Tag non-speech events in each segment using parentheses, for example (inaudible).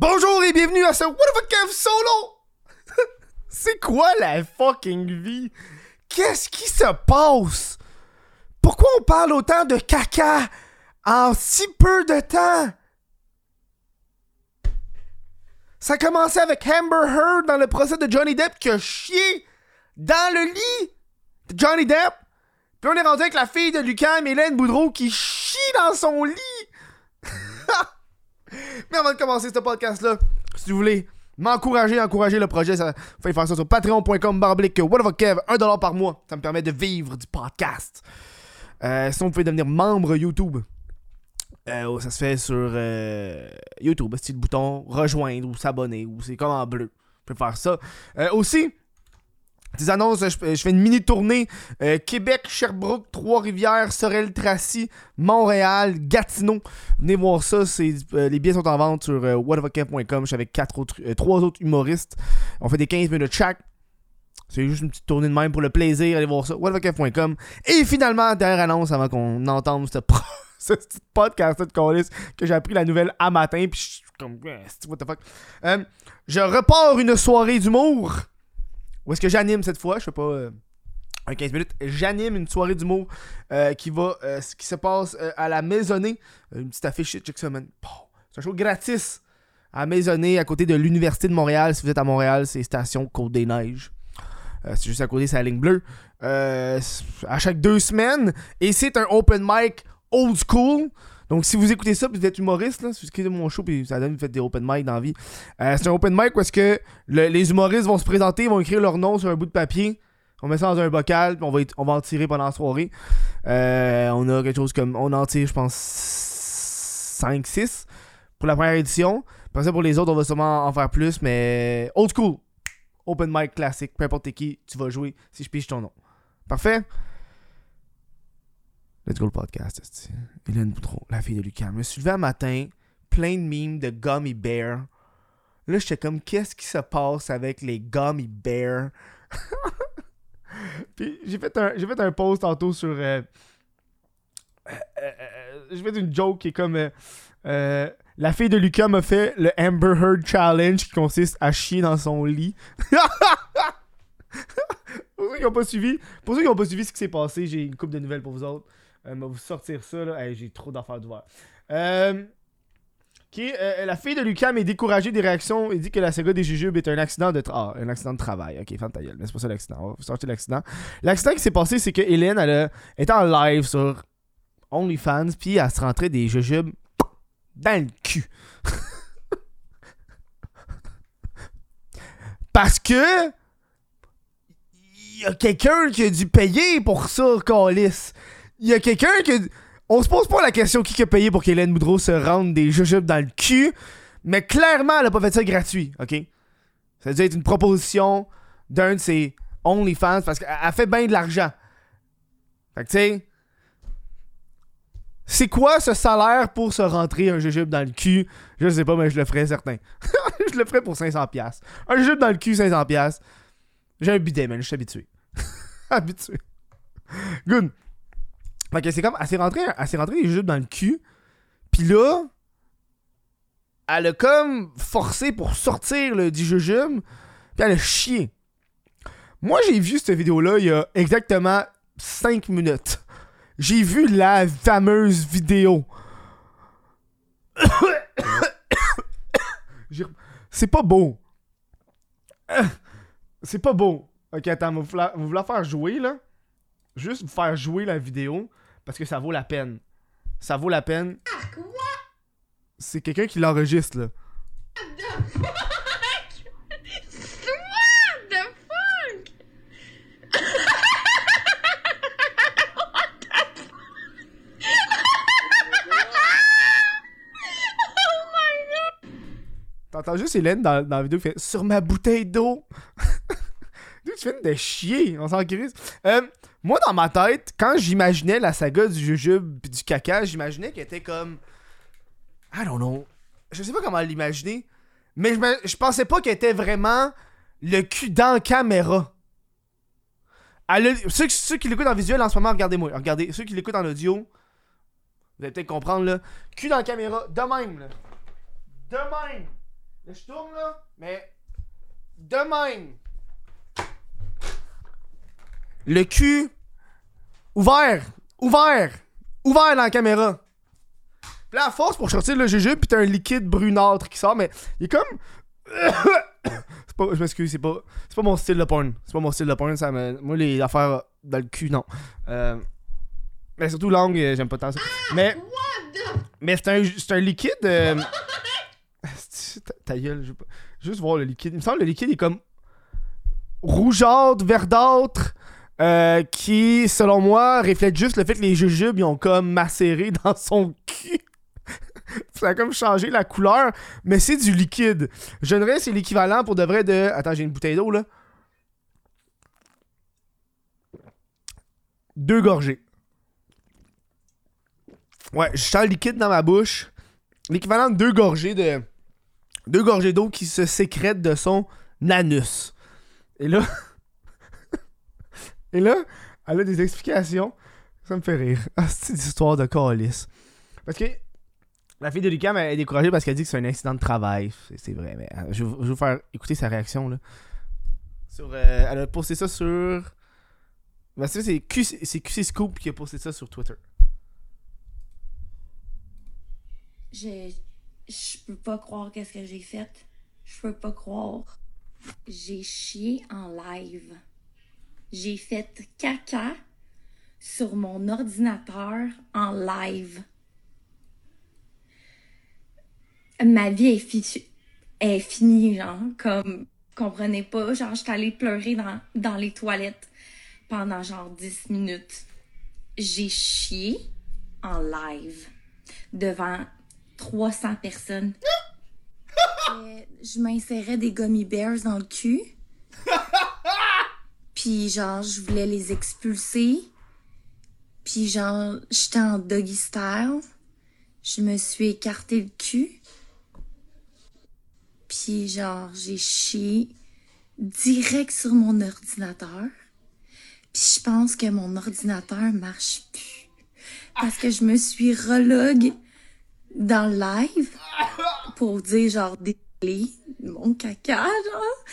Bonjour et bienvenue à ce What the Kev solo! (laughs) C'est quoi la fucking vie? Qu'est-ce qui se passe? Pourquoi on parle autant de caca en si peu de temps? Ça a commencé avec Amber Heard dans le procès de Johnny Depp qui a chié dans le lit de Johnny Depp. Puis on est rendu avec la fille de Lucas, Hélène Boudreau, qui chie dans son lit. (laughs) Mais avant de commencer ce podcast-là, si vous voulez m'encourager, encourager le projet, ça, pouvez faire ça sur patreon.com barblique Kev, 1$ par mois. Ça me permet de vivre du podcast. Euh, sinon, vous pouvez devenir membre YouTube. Euh, ça se fait sur euh, YouTube. C'est le bouton rejoindre ou s'abonner ou c'est comme en bleu. Vous pouvez faire ça. Euh, aussi, des annonces, je, fais une mini tournée euh, Québec, Sherbrooke, Trois-Rivières, Sorel-Tracy, Montréal, Gatineau. Venez voir ça, euh, les billets sont en vente sur euh. Je suis avec quatre autres, euh, trois autres humoristes. On fait des 15 minutes chaque. C'est juste une petite tournée de même pour le plaisir. Allez voir ça, whateverkev.com. Et finalement, dernière annonce avant qu'on entende ce, pro- (laughs) ce petit podcast de Callis que j'ai appris la nouvelle à matin. Puis je suis comme, what the fuck? Je repars une soirée d'humour. Où est-ce que j'anime cette fois? Je fais pas euh, un 15 minutes. J'anime une soirée d'humour euh, qui va euh, qui se passe euh, à la Maisonnée. Une petite affiche, check ça, man. C'est un show gratis à Maisonnée, à côté de l'Université de Montréal. Si vous êtes à Montréal, c'est station Côte-des-Neiges. Euh, c'est juste à côté, c'est la ligne bleue. À chaque deux semaines. Et c'est un open mic old school. Donc, si vous écoutez ça, puis vous êtes humoriste, là, écoutez mon show, puis ça donne, vous faites des open mic dans la vie. Euh, c'est un open mic où que le- les humoristes vont se présenter, ils vont écrire leur nom sur un bout de papier. On met ça dans un bocal, puis on va, on va en tirer pendant la soirée. Euh, on a quelque chose comme. On en tire, je pense, 5-6 pour la première édition. Après ça, pour les autres, on va sûrement en faire plus, mais old school. Open mic classique, peu importe qui, tu vas jouer si je pige ton nom. Parfait? Let's go le podcast, esti. Hélène Boudreau, la fille de Lucas. Je me suis levé un matin, plein de memes de Gummy Bear. Là, j'étais comme, qu'est-ce qui se passe avec les Gummy Bears? (laughs) Puis j'ai fait, un, j'ai fait un post tantôt sur. euh, euh, euh, j'ai fait une joke qui est comme. la fille de Lucas m'a fait le Amber Heard Challenge qui consiste à chier dans son lit. (laughs) pour ceux qui n'ont pas suivi, pour ceux qui n'ont pas suivi ce qui s'est passé, j'ai une coupe de nouvelles pour vous autres. Euh, on va vous sortir ça là. J'ai trop d'affaires d'ouvert. Euh, qui euh, la fille de Lucas est découragée des réactions et dit que la saga des jujubes est un accident de, ah, un accident de travail. Ok, ferme ta gueule, c'est pas ça l'accident. On va l'accident. L'accident qui s'est passé, c'est que Hélène, elle a- était en live sur OnlyFans, puis elle se rentrait des jujubes dans le cul. (laughs) Parce que il y a quelqu'un qui a dû payer pour ça, Calis. Il y a quelqu'un qui a... On se pose pas la question qui a payé pour qu'Hélène Boudreau se rende des jujubes dans le cul, mais clairement, elle a pas fait ça gratuit, ok? Ça dû être une proposition d'un de ses OnlyFans parce qu'elle elle fait bien de l'argent. Fait que tu sais, c'est quoi ce salaire pour se rentrer un jujube dans le cul? Je sais pas, mais je le ferais certain. (laughs) je le ferais pour 500$. Un jujube dans le cul, 500$. J'ai un bidet, man, je suis habitué. (laughs) habitué. Good. Fait que c'est comme, elle s'est rentrée, elle s'est rentrée dans le cul. Puis là, elle a comme forcé pour sortir le du jujube. Puis elle a chié. Moi, j'ai vu cette vidéo-là il y a exactement 5 minutes. J'ai vu la fameuse vidéo. (coughs) C'est pas beau. (coughs) C'est pas beau. Ok, attends, vous voulez vous la faire jouer là? Juste vous faire jouer la vidéo parce que ça vaut la peine. Ça vaut la peine. C'est quelqu'un qui l'enregistre là. What the fuck? oh my god! T'entends juste Hélène dans, dans la vidéo qui fait Sur ma bouteille d'eau. (laughs) Tu viens de chier, on s'en crise. Euh, moi, dans ma tête, quand j'imaginais la saga du jujube pis du caca, j'imaginais qu'elle était comme. I don't know. Je sais pas comment l'imaginer. Mais je, me- je pensais pas qu'elle était vraiment le cul dans caméra. Ceux, qui l'écoutent en visuel en ce moment, regardez-moi. Regardez. Ceux qui l'écoutent en audio, vous allez peut-être comprendre là. Cul dans caméra, de même là. De même. Là, je tourne là, mais de même. Le cul ouvert, ouvert, ouvert dans la caméra. Puis là, force pour sortir le GG, puis t'as un liquide brunâtre qui sort, mais il est comme. (coughs) c'est pas, je m'excuse, c'est pas, c'est pas mon style de porn. C'est pas mon style de porn, ça me, moi les affaires dans le cul, non. Euh, mais surtout langue, euh, j'aime pas tant ça. Mais, What the mais c'est un, c'est un liquide. euh, ta, (coughs) ta gueule, je veux pas- juste voir le liquide. Il me semble que le liquide est comme rougeâtre, verdâtre, euh, qui, selon moi, reflète juste le fait que les jujubes ils ont comme macéré (laughs) dans son cul. Ça a comme changé la couleur, mais c'est du liquide. Je dirais c'est l'équivalent pour de vrai de. Attends, j'ai une bouteille d'eau là. Deux gorgées. Ouais, je sens le liquide dans ma bouche. L'équivalent de deux gorgées de. Deux gorgées d'eau qui se sécrètent de son anus. Et là. (laughs) Et là, elle a des explications. Ça me fait rire. Ah, c'est des histoires de calice. Parce que la fille de Lucam est découragée parce qu'elle dit que c'est un incident de travail. C'est- vrai, mais euh, je, vais- vous faire écouter sa réaction. Là. Sur, euh, elle a posté ça sur. Ben, c'est QC, QC Scoop qui a posté ça sur Twitter. Je, je peux pas croire qu'est-ce que j'ai fait. Je peux pas croire. J'ai chié en live. J'ai fait caca sur mon ordinateur en live. Ma vie est, fi- est finie, genre, comme, comprenez pas, genre, j'étais allée pleurer dans, dans les toilettes pendant genre 10 minutes. J'ai chié en live devant 300 personnes. (laughs) Je m'insérais des gummy bears dans le cul. (laughs) Puis genre, je voulais les expulser. Puis genre, j'étais en doggy style. Je me suis écarté le cul. Puis genre, j'ai chié direct sur mon ordinateur. Puis je pense que mon ordinateur marche plus. Parce que je me suis relog dans le live pour dire genre désolé mon caca genre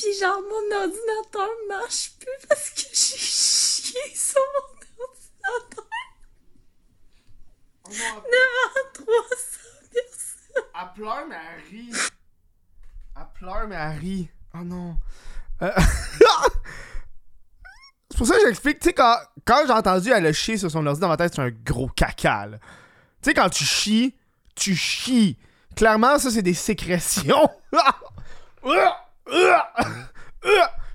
puis genre mon ordinateur marche plus parce que j'ai chié sur mon ordinateur devant 300 personnes Elle pleure, mais elle rit. Elle pleure, mais elle rit. Oh non. Euh, (laughs) c'est pour ça que j'explique. Tu sais, quand, quand j'ai entendu elle a chier sur son ordi dans ma tête, c'est un gros caca, là. Tu sais, quand tu chies, tu chies. Clairement, ça, c'est des sécrétions. (laughs)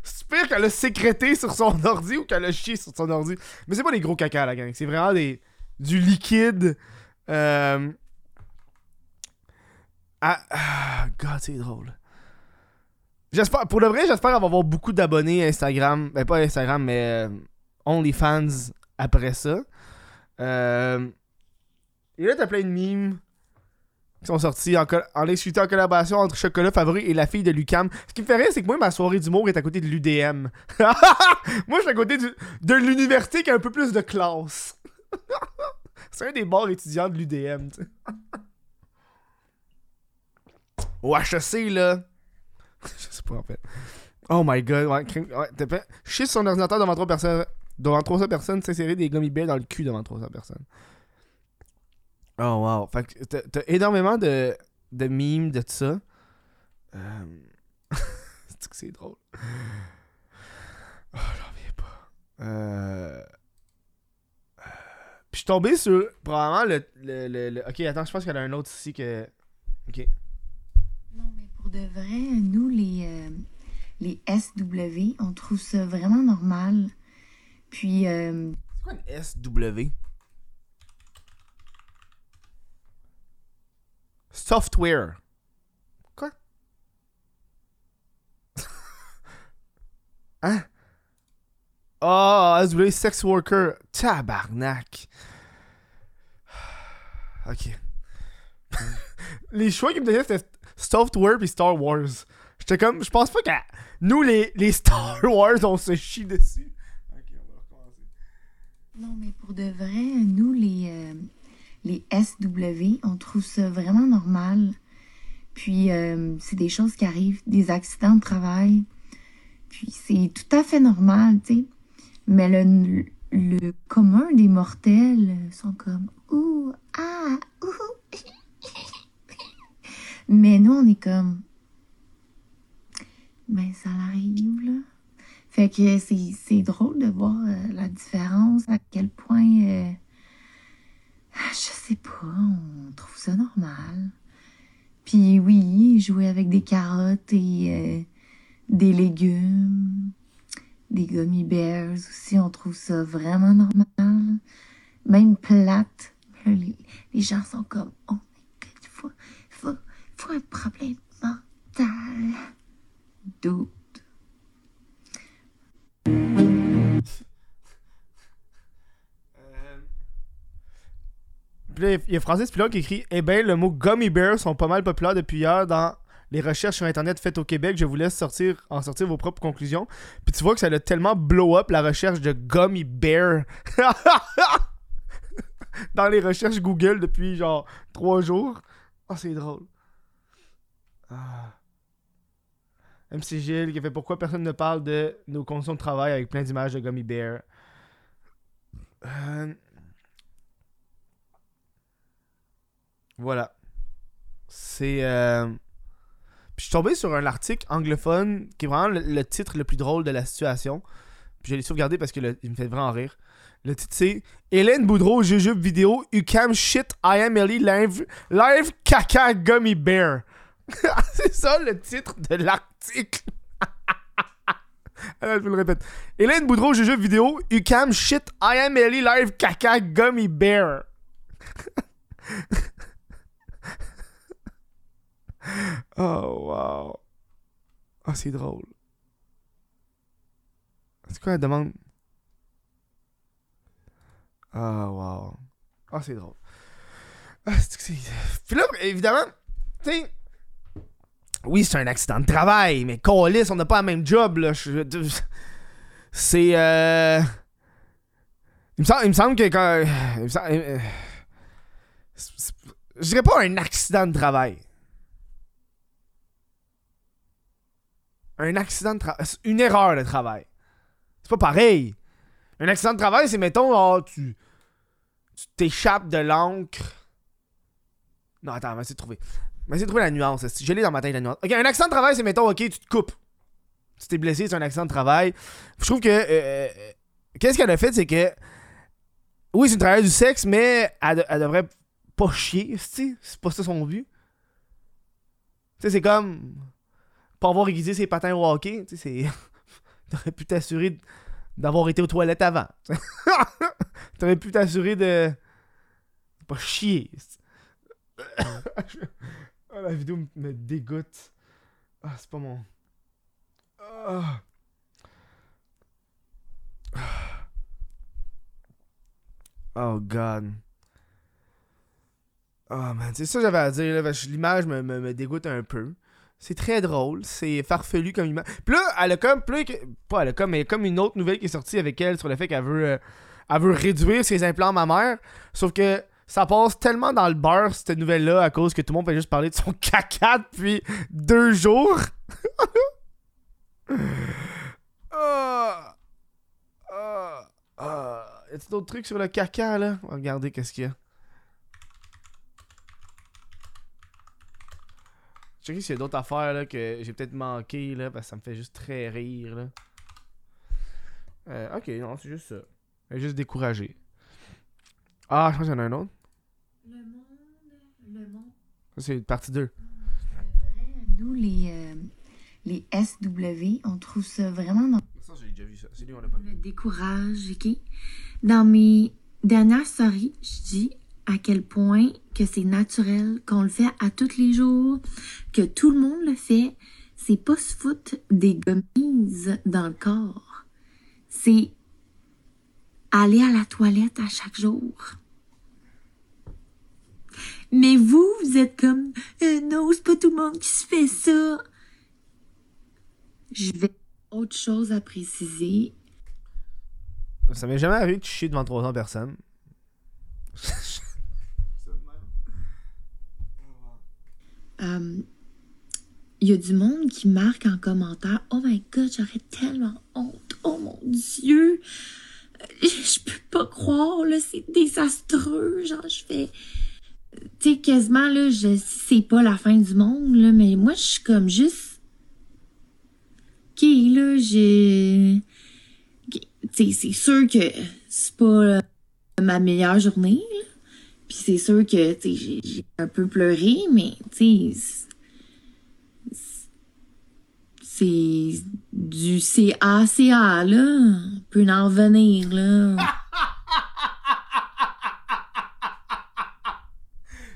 c'est pire qu'elle a sécrété sur son (laughs) ordi ou qu'elle a chié sur son ordi. Mais c'est pas des gros caca, la gang. C'est vraiment des, du liquide. Euh, ah, God, c'est drôle. J'espère, pour le vrai, j'espère avoir beaucoup d'abonnés Instagram. Ben, pas Instagram, mais euh, OnlyFans après ça. Euh, et là, t'as plein de memes qui sont sortis en, en en collaboration entre Chocolat Favori et la fille de Lucam. Ce qui me fait rire, c'est que moi, ma soirée d'humour est à côté de l'UDM. (laughs) moi, je suis à côté de l'université qui a un peu plus de classe. (laughs) c'est un des bars étudiants de l'UDM, tu. Au HEC, là. (laughs) Je sais pas, en fait. Oh my god, ouais, ouais, fait son ordinateur devant 3 personnes. Devant 300 personnes, s'insérer des gummy bears dans le cul devant 300 personnes. Oh wow. Fait que t'as, t'as énormément de, de memes de tout ça. Euh... (laughs) c'est que c'est drôle? Oh, j'en reviens pas. Euh... Puis je suis tombé sur probablement le, le, le- le- Ok, attends, je pense qu'il y en a un autre ici que. Ok. Non, mais pour de vrai, nous, les, euh, les SW, on trouve ça vraiment normal. Puis, euh, C'est quoi une SW? Software. Quoi? (laughs) hein? Oh, SW Sex Worker. Tabarnak. (sighs) Ok. (laughs) les choix qui me donnaient, c'était Software puis Star Wars. J'étais comme, je pense pas que nous, les, les (laughs) Star Wars, on se chie dessus. Ok, on va recommencer. non, mais pour de vrai, nous, les, euh, les SW, on trouve ça vraiment normal. Puis euh, c'est des choses qui arrivent, des accidents de travail. Puis c'est tout à fait normal, tu sais. Mais le, le commun des mortels sont comme ouh ah ouh. (laughs) Mais nous on est comme ben ça arrive là. Fait que c'est drôle de voir euh, la différence à quel point euh, je sais pas, on trouve ça normal. Puis oui, jouer avec des carottes et euh, des légumes, des gummy bears aussi, on trouve ça vraiment normal. Même plate. Les, gens sont comme, oh my god, il faut, faut un problème mental. Doute. Euh, Il y a Francis Pilon qui écrit Eh ben, le mot gummy bears sont pas mal populaires depuis hier dans les recherches sur internet faites au Québec. Je vous laisse sortir, en sortir vos propres conclusions. Puis tu vois que ça a tellement blow up la recherche de gummy bear (laughs) dans les recherches Google depuis genre trois jours. Oh, c'est drôle. Ah. MC Gilles qui fait pourquoi personne ne parle de nos conditions de travail avec plein d'images de gummy bear? Euh, Voilà. C'est. euh, Puis je suis tombé sur un article anglophone qui est vraiment le, titre le plus drôle de la situation. Puis je l'ai sauvegardé parce que le- il me fait vraiment rire. Le titre c'est Hélène Boudreau, jujube vidéo, UCAM shit, I am Ellie, live, live caca gummy bear. (laughs) c'est ça le titre de l'article. Alors, (laughs) je vous le répète. Hélène Boudreau, jujube vidéo, UCAM shit, I am Ellie, live caca gummy bear. (laughs) (laughs) Oh, wow. Ah, c'est drôle. C'est quoi la demande? Ah, wow. Ah, c'est drôle. Ah. (laughs) Puis là, évidemment, tu sais... Oui, c'est un accident de travail, mais Colis, on n'a pas le même job, là. (laughs) C'est, euh... Il me semble, il me semble que quand... il me euh, Je dirais pas un accident de travail. Un accident de travail. Une erreur de travail. C'est pas pareil. Un accident de travail, c'est mettons, oh, tu. Tu t'échappes de l'encre. Non, attends, on va essayer de trouver. On va essayer de trouver la nuance. Je l'ai dans ma tête, la nuance. Ok, un accident de travail, c'est mettons, ok, tu te coupes. Tu t'es blessé, c'est un accident de travail. Je trouve que. euh, euh, Qu'est-ce qu'elle a fait, c'est que. Oui, c'est une travailleuse du sexe, mais elle, elle devrait pas chier. C'est pas ça son but. Tu sais, c'est comme pas avoir aiguisé ses patins au hockey, tu sais. (laughs) T'aurais pu t'assurer d'avoir été aux toilettes avant. (laughs) T'aurais pu t'assurer de. Pas chier. (laughs) Ah, la vidéo me- dégoûte. Ah, c'est pas mon. Ah. Oh god. Oh man, c'est ça que j'avais à dire. L'image me dégoûte un peu. C'est très drôle, c'est farfelu comme image. Puis là, elle a comme. que- pas elle a comme, mais comme une autre nouvelle qui est sortie avec elle sur le fait qu'elle veut, euh, elle veut réduire ses implants mammaires. Sauf que ça passe tellement dans le beurre, cette nouvelle-là, à cause que tout le monde fait juste parler de son (laughs) caca depuis deux jours. (laughs) Ah. Ah. Ah. Y a-t-il d'autres trucs sur le caca, là? On va regarder qu'est-ce qu'il y a. Je sais s'il y a d'autres affaires là, que j'ai peut-être manqué là, parce que ça me fait juste très rire. Là. Euh, ok, non, c'est juste ça. Elle est juste découragé. Ah, je pense qu'il y en a un autre. Le monde, le monde. Ça, c'est partie 2. Nous, les, euh, les SW, on trouve ça vraiment dans Ça, j'ai déjà vu ça. C'est lui, on l'a pas le décourage, ok? Dans mes dernières stories, je dis à quel point que c'est naturel, qu'on le fait à tous les jours, que tout le monde le fait. C'est pas se foutre des gummies dans le corps. C'est aller à la toilette à chaque jour. Mais vous, vous êtes comme, Euh, non, c'est pas tout le monde qui se fait ça. Je vais autre chose à préciser. Ça m'est jamais arrivé de chier devant 300 personnes. (laughs) Euh, il y a du monde qui marque en commentaire Oh my god, j'aurais tellement honte. Oh mon Dieu. (laughs) Je peux pas croire, là, c'est désastreux. Genre, je fais. Tu sais, quasiment, là, c'est pas la fin du monde, là, mais moi, je suis comme juste. Ok, là, j'ai. Tu sais, c'est sûr que c'est pas euh, ma meilleure journée, là. Puis c'est sûr que, tu sais, j'ai- un peu pleuré, mais, tu sais, c'est- du CACA, là. On peut en revenir, là. (laughs)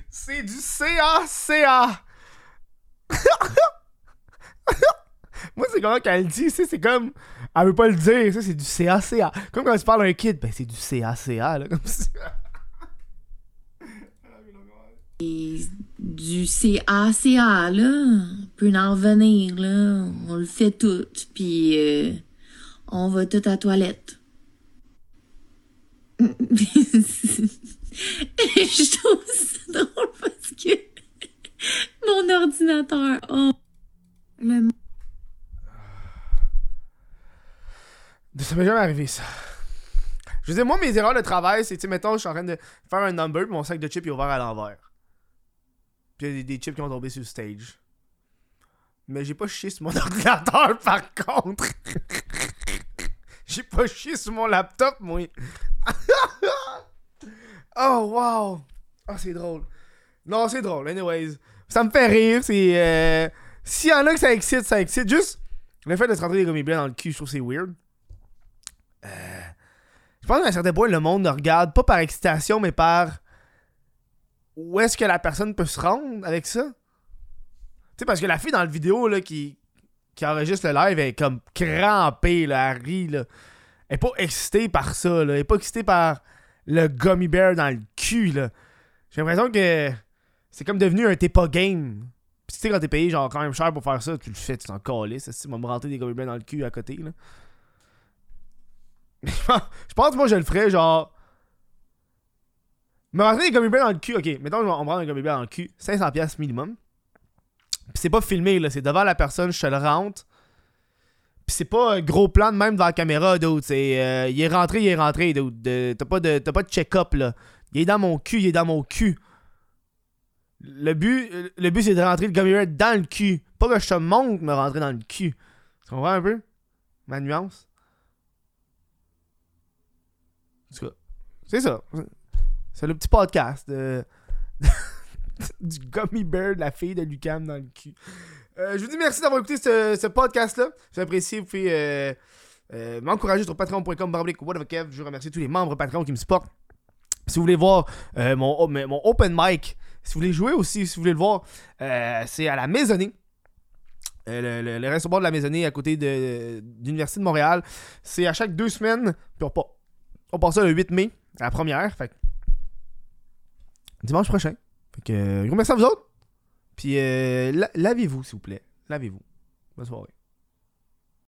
C'est du CACA. (laughs) Moi, c'est comment qu'elle le dit, c'est comme. Elle veut pas le dire, ça, c'est du CACA. Comme quand tu parles à un kid, ben c'est du CACA, là, comme si. Et du CACA, là. On peut en revenir, là. On le fait tout, puis euh, on va tout à la toilette. (laughs) Je trouve ça drôle parce que mon ordinateur, oh, le Ça m'est jamais arrivé, ça. Je veux dire, moi, mes erreurs de travail, c'est, tu sais, mettons, je suis en train de faire un number, puis mon sac de chips est ouvert à l'envers. Puis il y a des, chips qui vont tomber sur le stage. Mais j'ai pas chié sur mon (laughs) ordinateur, par contre. (laughs) j'ai pas chié sur mon laptop, moi. (laughs) oh, wow. Ah, c'est drôle. Non, c'est drôle, anyways. Ça me fait rire, c'est... Euh... En a que ça excite, ça excite. Juste, le fait de se rentrer des gummy bears dans le cul, je trouve c'est weird. Euh, je pense qu'à un certain point, le monde ne regarde pas par excitation, mais par où est-ce que la personne peut se rendre avec ça? Tu sais, parce que la fille dans la vidéo là, qui, qui enregistre le live, elle est comme crampée, là, elle rit. Là. Elle est pas excitée par ça. Là. Elle est pas excitée par le gummy bear dans le cul. là. J'ai l'impression que c'est comme devenu un t'es pas game. Tu sais, quand t'es payé genre quand même cher pour faire ça, tu le fais, tu t'en calisses. Si tu me rentrer des gummy bears dans le cul à côté. Là. (laughs) je pense que moi je le ferais genre. Me rentrer des gummy bears dans le cul, ok, mettons on rentre un gummy bear dans le cul, 500$ minimum. Pis c'est pas filmé, là, c'est devant la personne, je te le rentre. Pis c'est pas un gros plan de même devant la caméra, dude. C'est. euh, il est rentré, il est rentré. De- T'as pas de, t'as pas de check-up, là. Il est dans mon cul, il est dans mon cul. Le but, le but c'est de rentrer le gummy bear dans le cul. Pas que je te montre me rentrer dans le cul. Tu comprends un peu? Ma nuance? C'est ça. C'est le petit podcast de... (laughs) du gummy bear de la fille de Lucam dans le cul. Euh, je vous dis merci d'avoir écouté ce, ce podcast-là. Si vous vous pouvez euh, euh, m'encourager sur patreon.com. Je remercie tous les membres Patreon qui me supportent. Si vous voulez voir euh, mon, mon open mic, si vous voulez jouer aussi, si vous voulez le voir, euh, c'est à la Maisonnée. Le, le, le restaurant de la Maisonnée à côté de, l'Université de Montréal. C'est à chaque deux semaines. Puis on, on passe ça le 8 mai, à la première. Fait dimanche prochain. Fait que, euh, gros merci à vous autres. Puis euh, la- lavez-vous, s'il vous plaît. Lavez-vous. Bonne soirée.